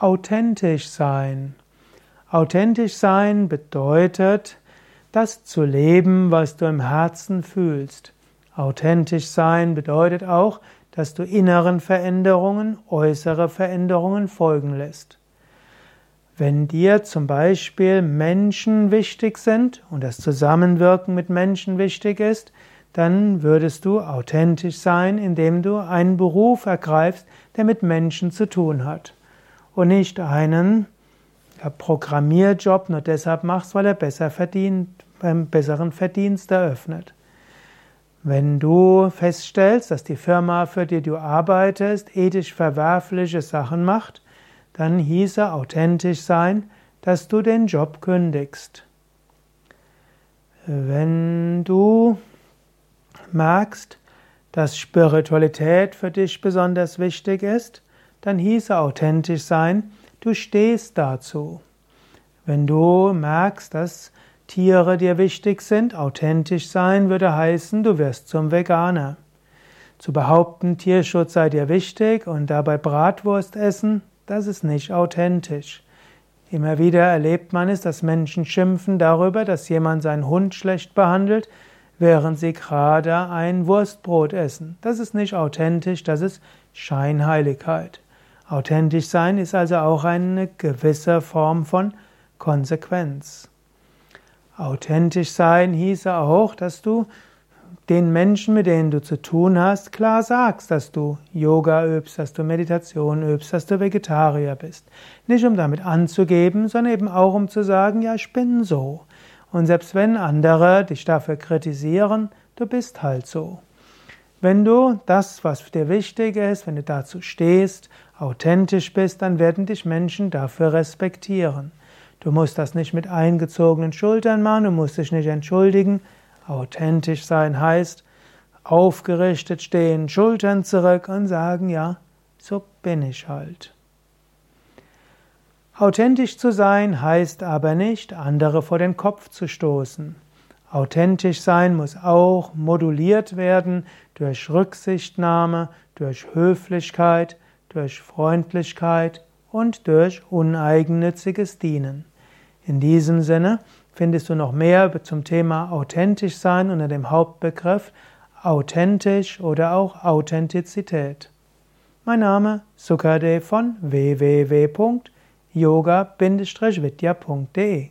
Authentisch sein. Authentisch sein bedeutet, das zu leben, was du im Herzen fühlst. Authentisch sein bedeutet auch, dass du inneren Veränderungen, äußere Veränderungen folgen lässt. Wenn dir zum Beispiel Menschen wichtig sind und das Zusammenwirken mit Menschen wichtig ist, dann würdest du authentisch sein, indem du einen Beruf ergreifst, der mit Menschen zu tun hat und nicht einen Programmierjob nur deshalb machst, weil er besser verdient, beim besseren Verdienst eröffnet. Wenn du feststellst, dass die Firma, für die du arbeitest, ethisch verwerfliche Sachen macht, dann hieße authentisch sein, dass du den Job kündigst. Wenn du merkst, dass Spiritualität für dich besonders wichtig ist, dann hieße authentisch sein, du stehst dazu. Wenn du merkst, dass Tiere dir wichtig sind, authentisch sein würde heißen, du wirst zum Veganer. Zu behaupten, Tierschutz sei dir wichtig und dabei Bratwurst essen, das ist nicht authentisch. Immer wieder erlebt man es, dass Menschen schimpfen darüber, dass jemand seinen Hund schlecht behandelt, während sie gerade ein Wurstbrot essen. Das ist nicht authentisch, das ist Scheinheiligkeit. Authentisch sein ist also auch eine gewisse Form von Konsequenz. Authentisch sein hieße auch, dass du den Menschen, mit denen du zu tun hast, klar sagst, dass du Yoga übst, dass du Meditation übst, dass du Vegetarier bist. Nicht um damit anzugeben, sondern eben auch um zu sagen, ja, ich bin so. Und selbst wenn andere dich dafür kritisieren, du bist halt so. Wenn du das, was dir wichtig ist, wenn du dazu stehst, authentisch bist, dann werden dich Menschen dafür respektieren. Du musst das nicht mit eingezogenen Schultern machen, du musst dich nicht entschuldigen. Authentisch sein heißt, aufgerichtet stehen, Schultern zurück und sagen, ja, so bin ich halt. Authentisch zu sein heißt aber nicht, andere vor den Kopf zu stoßen. Authentisch sein muss auch moduliert werden durch Rücksichtnahme, durch Höflichkeit, durch Freundlichkeit und durch uneigennütziges Dienen. In diesem Sinne findest du noch mehr zum Thema authentisch sein unter dem Hauptbegriff authentisch oder auch Authentizität. Mein Name Sukade von www.yoga-vidya.de